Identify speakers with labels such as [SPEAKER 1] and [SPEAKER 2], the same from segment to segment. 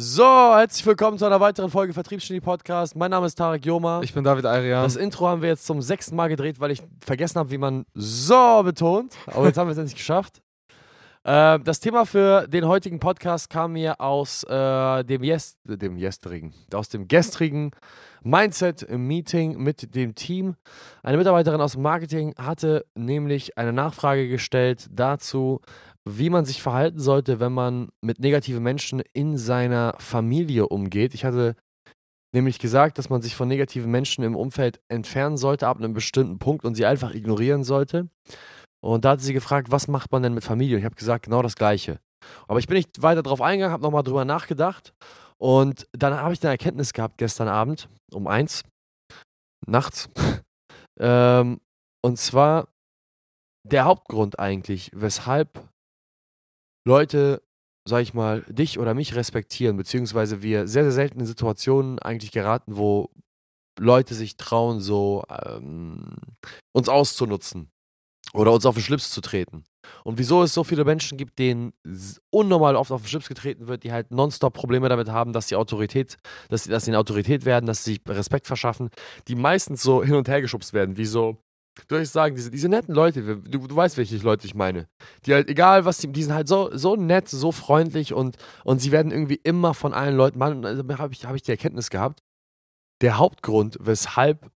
[SPEAKER 1] So, herzlich willkommen zu einer weiteren Folge Vertriebsgenie Podcast. Mein Name ist Tarek Joma.
[SPEAKER 2] Ich bin David Ayrian.
[SPEAKER 1] Das Intro haben wir jetzt zum sechsten Mal gedreht, weil ich vergessen habe, wie man so betont. Aber jetzt haben wir es endlich geschafft. Äh, das Thema für den heutigen Podcast kam mir aus äh, dem, Yes dem gestrigen, aus dem gestrigen Mindset-Meeting mit dem Team. Eine Mitarbeiterin aus dem Marketing hatte nämlich eine Nachfrage gestellt dazu, wie man sich verhalten sollte, wenn man mit negativen Menschen in seiner Familie umgeht. Ich hatte nämlich gesagt, dass man sich von negativen Menschen im Umfeld entfernen sollte ab einem bestimmten Punkt und sie einfach ignorieren sollte. Und da hat sie gefragt, was macht man denn mit Familie? Und ich habe gesagt, genau das Gleiche. Aber ich bin nicht weiter darauf eingegangen, habe nochmal drüber nachgedacht. Und dann habe ich eine Erkenntnis gehabt gestern Abend um eins, nachts. ähm, und zwar der Hauptgrund eigentlich, weshalb Leute, sag ich mal, dich oder mich respektieren, beziehungsweise wir sehr, sehr selten in Situationen eigentlich geraten, wo Leute sich trauen, so ähm, uns auszunutzen oder uns auf den Schlips zu treten. Und wieso es so viele Menschen gibt, denen unnormal oft auf den Schlips getreten wird, die halt nonstop Probleme damit haben, dass sie Autorität, dass sie, dass sie eine Autorität werden, dass sie sich Respekt verschaffen, die meistens so hin und her geschubst werden, wie so soll ich sagen, diese, diese netten Leute, du, du weißt, welche Leute ich meine. Die halt, egal was, die, die sind halt so, so nett, so freundlich und, und sie werden irgendwie immer von allen Leuten, Mann, also habe ich, hab ich die Erkenntnis gehabt, der Hauptgrund, weshalb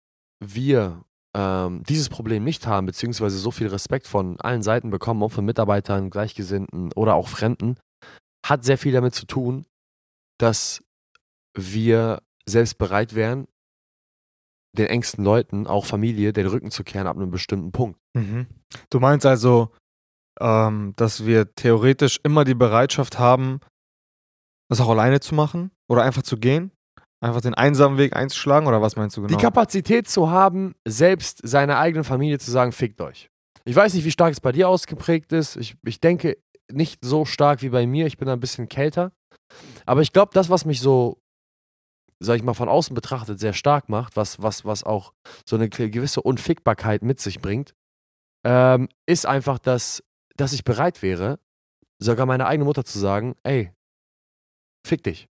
[SPEAKER 1] wir ähm, dieses Problem nicht haben, beziehungsweise so viel Respekt von allen Seiten bekommen, auch von Mitarbeitern, Gleichgesinnten oder auch Fremden, hat sehr viel damit zu tun, dass wir selbst bereit wären, den engsten Leuten, auch Familie, den Rücken zu kehren ab einem bestimmten Punkt.
[SPEAKER 2] Mhm. Du meinst also, ähm, dass wir theoretisch immer die Bereitschaft haben, das auch alleine zu machen oder einfach zu gehen? Einfach den einsamen Weg einzuschlagen oder was meinst du genau?
[SPEAKER 1] Die Kapazität zu haben, selbst seiner eigenen Familie zu sagen, fickt euch. Ich weiß nicht, wie stark es bei dir ausgeprägt ist. Ich, ich denke nicht so stark wie bei mir. Ich bin ein bisschen kälter. Aber ich glaube, das, was mich so sag ich mal, von außen betrachtet sehr stark macht, was, was, was auch so eine gewisse Unfickbarkeit mit sich bringt, ähm, ist einfach, dass, dass ich bereit wäre, sogar meine eigene Mutter zu sagen, ey, fick dich.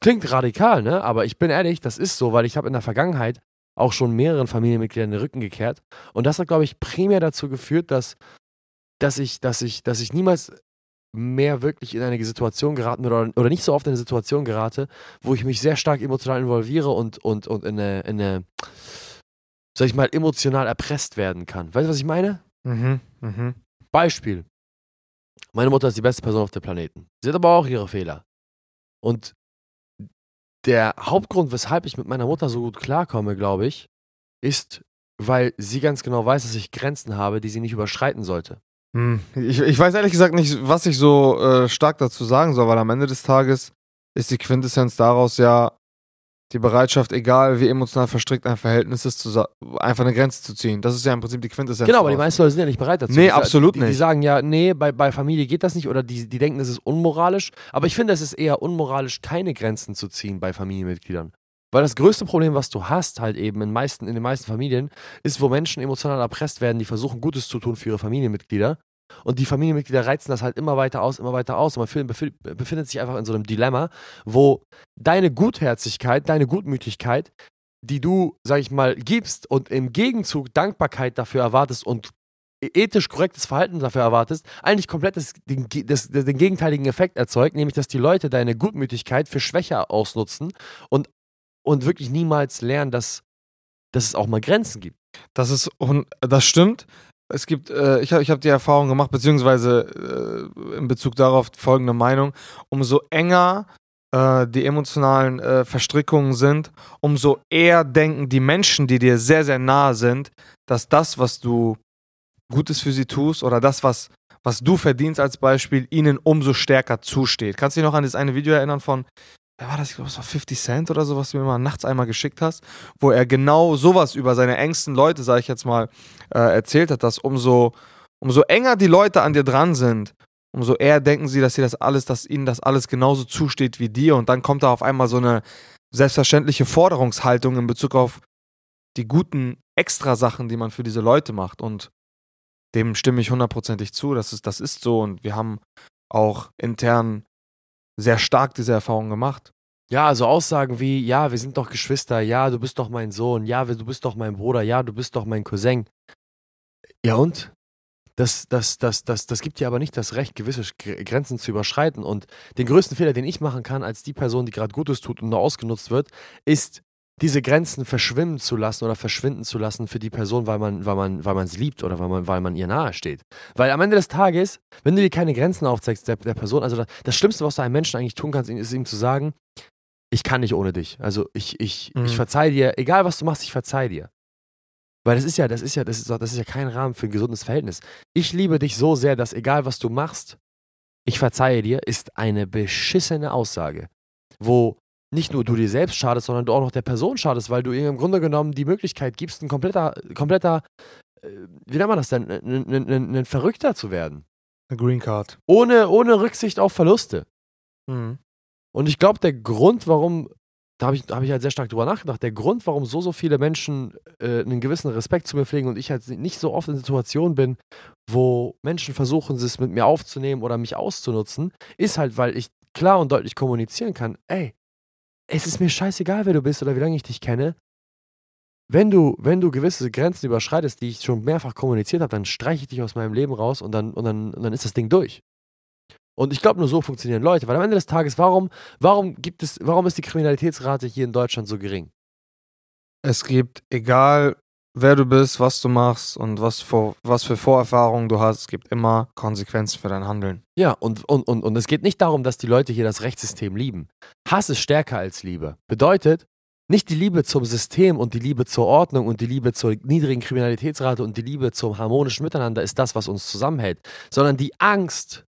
[SPEAKER 1] Klingt radikal, ne? Aber ich bin ehrlich, das ist so, weil ich habe in der Vergangenheit auch schon mehreren Familienmitgliedern den Rücken gekehrt. Und das hat, glaube ich, primär dazu geführt, dass, dass, ich, dass, ich, dass ich niemals mehr wirklich in eine Situation geraten oder, oder nicht so oft in eine Situation gerate, wo ich mich sehr stark emotional involviere und, und, und in eine, in eine, sag ich mal, emotional erpresst werden kann. Weißt du, was ich meine?
[SPEAKER 2] Mhm, mhm.
[SPEAKER 1] Beispiel. Meine Mutter ist die beste Person auf dem Planeten. Sie hat aber auch ihre Fehler. Und der Hauptgrund, weshalb ich mit meiner Mutter so gut klarkomme, glaube ich, ist, weil sie ganz genau weiß, dass ich Grenzen habe, die sie nicht überschreiten sollte.
[SPEAKER 2] Hm. Ich, ich weiß ehrlich gesagt nicht, was ich so äh, stark dazu sagen soll, weil am Ende des Tages ist die Quintessenz daraus ja die Bereitschaft, egal wie emotional verstrickt ein Verhältnis ist, zu, einfach eine Grenze zu ziehen. Das ist ja im Prinzip die Quintessenz.
[SPEAKER 1] Genau, aber die meisten Leute sind ja nicht bereit dazu.
[SPEAKER 2] Nee, die, absolut
[SPEAKER 1] die,
[SPEAKER 2] nicht.
[SPEAKER 1] Die sagen ja, nee, bei, bei Familie geht das nicht oder die, die denken, es ist unmoralisch. Aber ich finde, es ist eher unmoralisch, keine Grenzen zu ziehen bei Familienmitgliedern. Weil das größte Problem, was du hast, halt eben in, meisten, in den meisten Familien, ist, wo Menschen emotional erpresst werden, die versuchen, Gutes zu tun für ihre Familienmitglieder und die Familienmitglieder reizen das halt immer weiter aus, immer weiter aus. Und man befindet sich einfach in so einem Dilemma, wo deine Gutherzigkeit, deine Gutmütigkeit, die du, sag ich mal, gibst und im Gegenzug Dankbarkeit dafür erwartest und ethisch korrektes Verhalten dafür erwartest, eigentlich komplett das, den, das, den gegenteiligen Effekt erzeugt, nämlich dass die Leute deine Gutmütigkeit für Schwäche ausnutzen und, und wirklich niemals lernen, dass, dass es auch mal Grenzen gibt.
[SPEAKER 2] Das ist, das stimmt. Es gibt, äh, ich habe ich hab die Erfahrung gemacht, beziehungsweise äh, in Bezug darauf folgende Meinung, umso enger äh, die emotionalen äh, Verstrickungen sind, umso eher denken die Menschen, die dir sehr, sehr nahe sind, dass das, was du Gutes für sie tust oder das, was, was du verdienst als Beispiel, ihnen umso stärker zusteht. Kannst du dich noch an das eine Video erinnern von, wer war das? Ich glaube, es war 50 Cent oder so, was du mir mal nachts einmal geschickt hast, wo er genau sowas über seine engsten Leute, sage ich jetzt mal, äh, erzählt hat, dass umso, umso enger die Leute an dir dran sind, umso eher denken sie, dass sie das alles, dass ihnen das alles genauso zusteht wie dir. Und dann kommt da auf einmal so eine selbstverständliche Forderungshaltung in Bezug auf die guten Extrasachen, die man für diese Leute macht. Und dem stimme ich hundertprozentig zu. Das ist, das ist so. Und wir haben auch intern sehr stark diese Erfahrung gemacht.
[SPEAKER 1] Ja, also Aussagen wie, ja, wir sind doch Geschwister, ja, du bist doch mein Sohn, ja, du bist doch mein Bruder, ja, du bist doch mein Cousin. Ja und? Das, das, das, das, das gibt dir aber nicht das Recht, gewisse Grenzen zu überschreiten. Und den größten Fehler, den ich machen kann, als die Person, die gerade Gutes tut und nur ausgenutzt wird, ist, diese Grenzen verschwimmen zu lassen oder verschwinden zu lassen für die Person, weil man, weil man, weil man es liebt oder weil man, weil man ihr nahe steht. Weil am Ende des Tages, wenn du dir keine Grenzen aufzeigst der, der Person, also das, das Schlimmste, was du einem Menschen eigentlich tun kannst, ist ihm zu sagen, ich kann nicht ohne dich. Also ich, ich, mhm. ich verzeih dir, egal was du machst, ich verzeih dir. Weil das ist ja, das ist ja, das ist, das ist ja kein Rahmen für ein gesundes Verhältnis. Ich liebe dich so sehr, dass egal was du machst, ich verzeihe dir, ist eine beschissene Aussage. Wo nicht nur du dir selbst schadest, sondern du auch noch der Person schadest, weil du ihr im Grunde genommen die Möglichkeit gibst, ein kompletter, kompletter, äh, wie nennt man das denn, ein, ein, ein, ein Verrückter zu werden.
[SPEAKER 2] Eine Green Card.
[SPEAKER 1] Ohne, ohne Rücksicht auf Verluste.
[SPEAKER 2] Mhm.
[SPEAKER 1] Und ich glaube, der Grund, warum, da habe ich, hab ich halt sehr stark drüber nachgedacht, der Grund, warum so, so viele Menschen äh, einen gewissen Respekt zu mir pflegen und ich halt nicht so oft in Situationen bin, wo Menschen versuchen, es mit mir aufzunehmen oder mich auszunutzen, ist halt, weil ich klar und deutlich kommunizieren kann, ey, es ist mir scheißegal, wer du bist oder wie lange ich dich kenne. Wenn du, wenn du gewisse Grenzen überschreitest, die ich schon mehrfach kommuniziert habe, dann streiche ich dich aus meinem Leben raus und dann, und dann, und dann ist das Ding durch. Und ich glaube, nur so funktionieren Leute. Weil am Ende des Tages, warum, warum gibt es, warum ist die Kriminalitätsrate hier in Deutschland so gering?
[SPEAKER 2] Es gibt, egal wer du bist, was du machst und was für, was für Vorerfahrungen du hast, es gibt immer Konsequenzen für dein Handeln.
[SPEAKER 1] Ja, und, und, und, und es geht nicht darum, dass die Leute hier das Rechtssystem lieben. Hass ist stärker als Liebe. Bedeutet, nicht die Liebe zum System und die Liebe zur Ordnung und die Liebe zur niedrigen Kriminalitätsrate und die Liebe zum harmonischen Miteinander ist das, was uns zusammenhält, sondern die Angst,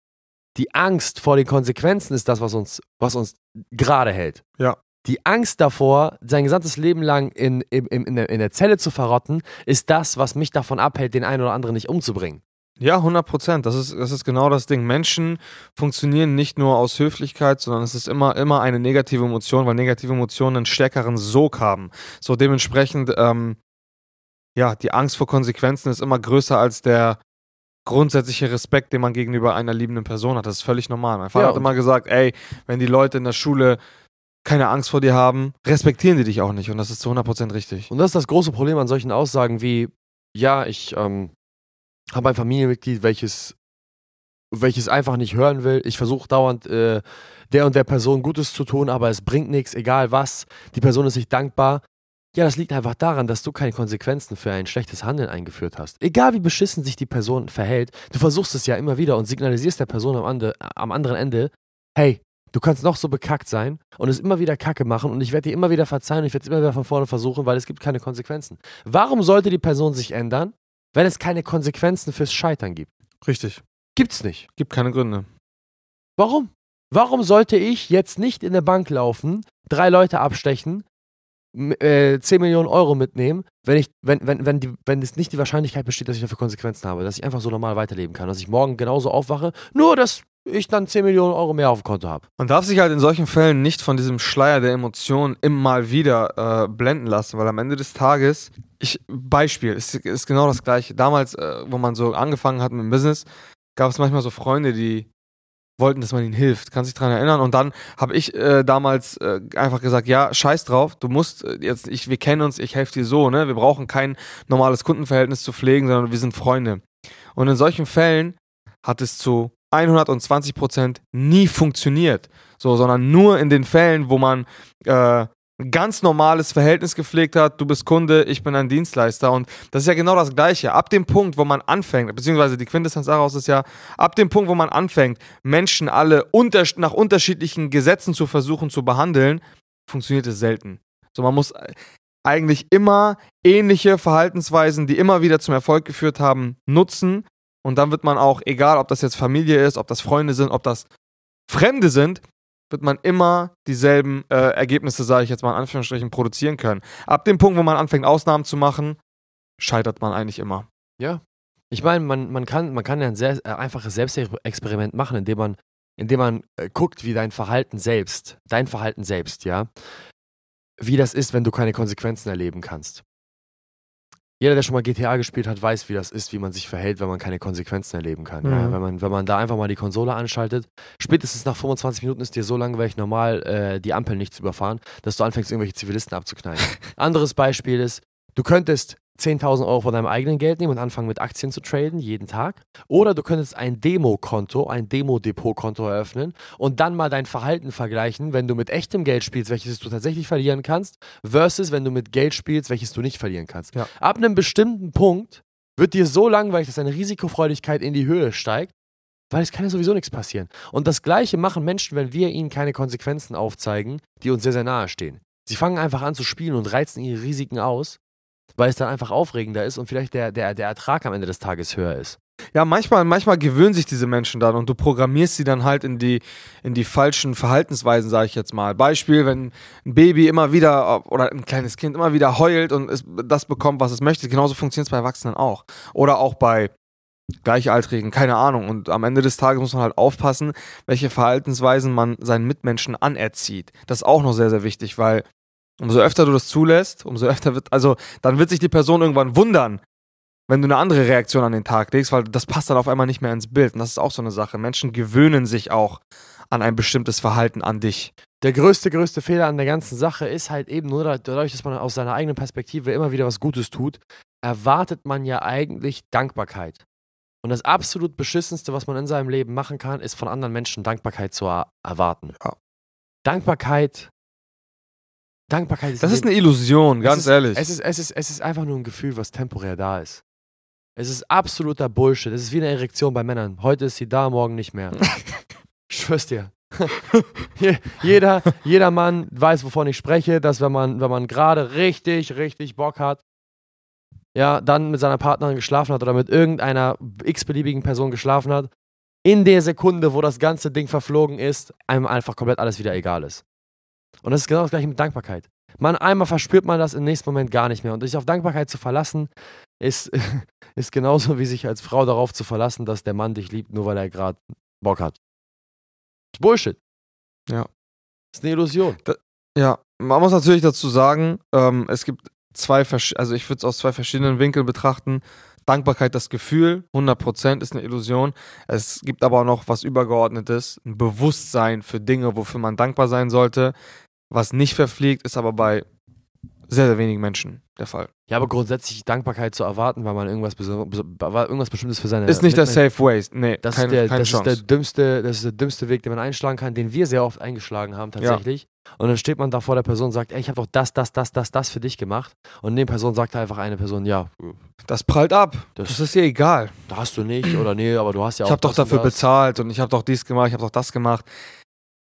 [SPEAKER 1] die Angst vor den Konsequenzen ist das, was uns, was uns gerade hält.
[SPEAKER 2] Ja.
[SPEAKER 1] Die Angst davor, sein gesamtes Leben lang in, in, in, der, in der Zelle zu verrotten, ist das, was mich davon abhält, den einen oder anderen nicht umzubringen.
[SPEAKER 2] Ja, 100 Prozent. Das ist, das ist genau das Ding. Menschen funktionieren nicht nur aus Höflichkeit, sondern es ist immer, immer eine negative Emotion, weil negative Emotionen einen stärkeren Sog haben. So dementsprechend, ähm, ja, die Angst vor Konsequenzen ist immer größer als der grundsätzliche Respekt, den man gegenüber einer liebenden Person hat. Das ist völlig normal. Mein Vater ja, hat immer gesagt, ey, wenn die Leute in der Schule keine Angst vor dir haben, respektieren die dich auch nicht. Und das ist zu 100% richtig.
[SPEAKER 1] Und das ist das große Problem an solchen Aussagen wie, ja, ich ähm, habe ein Familienmitglied, welches, welches einfach nicht hören will. Ich versuche dauernd äh, der und der Person Gutes zu tun, aber es bringt nichts, egal was. Die Person ist nicht dankbar. Ja, das liegt einfach daran, dass du keine Konsequenzen für ein schlechtes Handeln eingeführt hast. Egal wie beschissen sich die Person verhält, du versuchst es ja immer wieder und signalisierst der Person am, ande, am anderen Ende, hey, Du kannst noch so bekackt sein und es immer wieder Kacke machen und ich werde dir immer wieder verzeihen und ich werde es immer wieder von vorne versuchen, weil es gibt keine Konsequenzen. Warum sollte die Person sich ändern, wenn es keine Konsequenzen fürs Scheitern gibt?
[SPEAKER 2] Richtig.
[SPEAKER 1] Gibt's nicht.
[SPEAKER 2] Gibt keine Gründe.
[SPEAKER 1] Warum? Warum sollte ich jetzt nicht in eine Bank laufen, drei Leute abstechen, äh, 10 Millionen Euro mitnehmen, wenn, ich, wenn, wenn, wenn, die, wenn es nicht die Wahrscheinlichkeit besteht, dass ich dafür Konsequenzen habe, dass ich einfach so normal weiterleben kann, dass ich morgen genauso aufwache, nur dass ich dann 10 Millionen Euro mehr auf dem Konto habe.
[SPEAKER 2] Man darf sich halt in solchen Fällen nicht von diesem Schleier der Emotionen immer mal wieder äh, blenden lassen, weil am Ende des Tages, ich, Beispiel, ist, ist genau das gleiche. Damals, äh, wo man so angefangen hat mit dem Business, gab es manchmal so Freunde, die wollten, dass man ihnen hilft. Kannst dich daran erinnern? Und dann habe ich äh, damals äh, einfach gesagt, ja, scheiß drauf, du musst äh, jetzt, ich, wir kennen uns, ich helfe dir so, ne? Wir brauchen kein normales Kundenverhältnis zu pflegen, sondern wir sind Freunde. Und in solchen Fällen hat es zu 120 Prozent nie funktioniert. So, sondern nur in den Fällen, wo man äh, ganz normales Verhältnis gepflegt hat, du bist Kunde, ich bin ein Dienstleister und das ist ja genau das Gleiche. Ab dem Punkt, wo man anfängt, beziehungsweise die Quintessenz daraus ist ja, ab dem Punkt, wo man anfängt, Menschen alle unter, nach unterschiedlichen Gesetzen zu versuchen zu behandeln, funktioniert es selten. So, man muss eigentlich immer ähnliche Verhaltensweisen, die immer wieder zum Erfolg geführt haben, nutzen, und dann wird man auch, egal ob das jetzt Familie ist, ob das Freunde sind, ob das Fremde sind, wird man immer dieselben äh, Ergebnisse, sage ich jetzt mal in Anführungsstrichen, produzieren können. Ab dem Punkt, wo man anfängt, Ausnahmen zu machen, scheitert man eigentlich immer.
[SPEAKER 1] Ja. Ich meine, man, man, kann, man kann ja ein sehr äh, einfaches Selbstexperiment machen, indem man, indem man äh, guckt, wie dein Verhalten selbst, dein Verhalten selbst, ja, wie das ist, wenn du keine Konsequenzen erleben kannst. Jeder, der schon mal GTA gespielt hat, weiß, wie das ist, wie man sich verhält, wenn man keine Konsequenzen erleben kann.
[SPEAKER 2] Mhm.
[SPEAKER 1] Ja, wenn, man, wenn man da einfach mal die Konsole anschaltet, spätestens nach 25 Minuten ist dir so langweilig normal, äh, die Ampel nicht zu überfahren, dass du anfängst, irgendwelche Zivilisten abzuknallen. Anderes Beispiel ist, du könntest 10.000 Euro von deinem eigenen Geld nehmen und anfangen mit Aktien zu traden, jeden Tag. Oder du könntest ein Demo-Konto, ein Demo-Depot-Konto eröffnen und dann mal dein Verhalten vergleichen, wenn du mit echtem Geld spielst, welches du tatsächlich verlieren kannst, versus wenn du mit Geld spielst, welches du nicht verlieren kannst.
[SPEAKER 2] Ja.
[SPEAKER 1] Ab einem bestimmten Punkt wird dir so langweilig, dass deine Risikofreudigkeit in die Höhe steigt, weil es kann ja sowieso nichts passieren. Und das Gleiche machen Menschen, wenn wir ihnen keine Konsequenzen aufzeigen, die uns sehr, sehr nahe stehen. Sie fangen einfach an zu spielen und reizen ihre Risiken aus, weil es dann einfach aufregender ist und vielleicht der, der, der Ertrag am Ende des Tages höher ist.
[SPEAKER 2] Ja, manchmal, manchmal gewöhnen sich diese Menschen dann und du programmierst sie dann halt in die, in die falschen Verhaltensweisen, sage ich jetzt mal. Beispiel, wenn ein Baby immer wieder oder ein kleines Kind immer wieder heult und es das bekommt, was es möchte. Genauso funktioniert es bei Erwachsenen auch. Oder auch bei Gleichaltrigen, keine Ahnung. Und am Ende des Tages muss man halt aufpassen, welche Verhaltensweisen man seinen Mitmenschen anerzieht. Das ist auch noch sehr, sehr wichtig, weil umso öfter du das zulässt, umso öfter wird, also dann wird sich die Person irgendwann wundern, wenn du eine andere Reaktion an den Tag legst, weil das passt dann auf einmal nicht mehr ins Bild. Und das ist auch so eine Sache. Menschen gewöhnen sich auch an ein bestimmtes Verhalten an dich.
[SPEAKER 1] Der größte, größte Fehler an der ganzen Sache ist halt eben nur dadurch, dass man aus seiner eigenen Perspektive immer wieder was Gutes tut, erwartet man ja eigentlich Dankbarkeit. Und das absolut beschissenste, was man in seinem Leben machen kann, ist von anderen Menschen Dankbarkeit zu er erwarten.
[SPEAKER 2] Ja.
[SPEAKER 1] Dankbarkeit. Dankbarkeit ist
[SPEAKER 2] Das ist eine Illusion, ganz
[SPEAKER 1] es ist,
[SPEAKER 2] ehrlich.
[SPEAKER 1] Es ist, es, ist, es ist einfach nur ein Gefühl, was temporär da ist. Es ist absoluter Bullshit. Es ist wie eine Erektion bei Männern. Heute ist sie da, morgen nicht mehr. ich schwör's dir. Je- jeder, jeder Mann weiß, wovon ich spreche, dass wenn man, wenn man gerade richtig, richtig Bock hat, ja, dann mit seiner Partnerin geschlafen hat oder mit irgendeiner x-beliebigen Person geschlafen hat, in der Sekunde, wo das ganze Ding verflogen ist, einem einfach komplett alles wieder egal ist. Und das ist genau das gleiche mit Dankbarkeit. Man, einmal verspürt man das im nächsten Moment gar nicht mehr. Und sich auf Dankbarkeit zu verlassen, ist, ist genauso wie sich als Frau darauf zu verlassen, dass der Mann dich liebt, nur weil er gerade Bock hat. Ist Bullshit.
[SPEAKER 2] Ja.
[SPEAKER 1] Ist eine Illusion.
[SPEAKER 2] Ja, man muss natürlich dazu sagen, ähm, es gibt zwei, also ich würde es aus zwei verschiedenen Winkeln betrachten. Dankbarkeit, das Gefühl, 100% ist eine Illusion. Es gibt aber auch noch was Übergeordnetes, ein Bewusstsein für Dinge, wofür man dankbar sein sollte. Was nicht verfliegt, ist aber bei sehr, sehr wenigen Menschen der Fall.
[SPEAKER 1] Ja, aber grundsätzlich Dankbarkeit zu erwarten, weil man irgendwas, weil irgendwas Bestimmtes für seine.
[SPEAKER 2] Ist nicht der Safe Way. Nee,
[SPEAKER 1] Das,
[SPEAKER 2] keine,
[SPEAKER 1] ist, der,
[SPEAKER 2] keine
[SPEAKER 1] das ist
[SPEAKER 2] Chance.
[SPEAKER 1] der dümmste, das ist der dümmste Weg, den man einschlagen kann, den wir sehr oft eingeschlagen haben tatsächlich. Und dann steht man da vor der Person und sagt, ey, ich habe doch das, das, das, das, das für dich gemacht. Und neben Person sagt einfach eine Person, ja,
[SPEAKER 2] das prallt ab.
[SPEAKER 1] Das-
[SPEAKER 2] Das, ist dir egal.
[SPEAKER 1] da hast du nicht oder nee, aber du hast ja auch
[SPEAKER 2] ich habe doch dafür bezahlt und ich habe doch dies gemacht, ich habe doch das gemacht.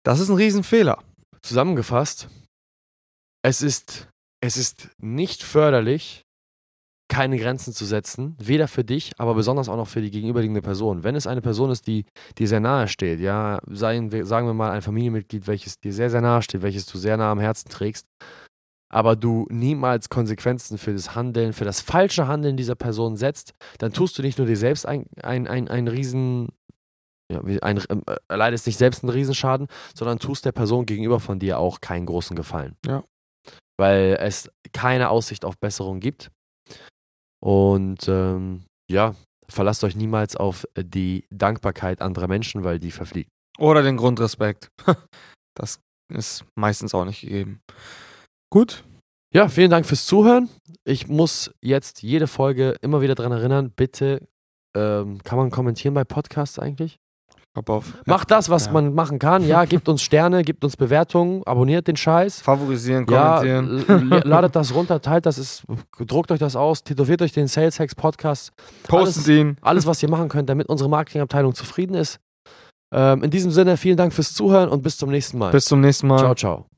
[SPEAKER 2] Das ist ein Riesenfehler.
[SPEAKER 1] Zusammengefasst, es ist, es ist nicht förderlich, keine Grenzen zu setzen, weder für dich, aber besonders auch noch für die gegenüberliegende Person. Wenn es eine Person ist, die dir sehr nahe steht, ja, seien sagen wir mal ein Familienmitglied, welches dir sehr, sehr nahe steht, welches du sehr nah am Herzen trägst, aber du niemals Konsequenzen für das Handeln, für das falsche Handeln dieser Person setzt, dann tust du nicht nur dir selbst ein, ein, ein, ein riesen, ja, ein, äh, erleidest nicht selbst einen Riesenschaden, sondern tust der Person gegenüber von dir auch keinen großen Gefallen.
[SPEAKER 2] Ja.
[SPEAKER 1] Weil es keine Aussicht auf Besserung gibt. Und ähm, ja, verlasst euch niemals auf die Dankbarkeit anderer Menschen, weil die verfliegt.
[SPEAKER 2] Oder den Grundrespekt. Das ist meistens auch nicht gegeben. Gut.
[SPEAKER 1] Ja, vielen Dank fürs Zuhören. Ich muss jetzt jede Folge immer wieder daran erinnern, bitte, ähm, kann man kommentieren bei Podcasts eigentlich?
[SPEAKER 2] Auf.
[SPEAKER 1] Macht das, was
[SPEAKER 2] Ja.
[SPEAKER 1] man machen kann. Ja, gebt uns Sterne, gebt uns Bewertungen, abonniert den Scheiß.
[SPEAKER 2] Favorisieren,
[SPEAKER 1] Ja,
[SPEAKER 2] kommentieren.
[SPEAKER 1] ladet das runter, teilt das, ist, druckt euch das aus, tätowiert euch den Sales Hacks Podcast.
[SPEAKER 2] Postet ihn.
[SPEAKER 1] Alles, was ihr machen könnt, damit unsere Marketingabteilung zufrieden ist. Ähm, in diesem Sinne, vielen Dank fürs Zuhören und bis zum nächsten Mal.
[SPEAKER 2] Bis zum nächsten Mal.
[SPEAKER 1] ciao, ciao.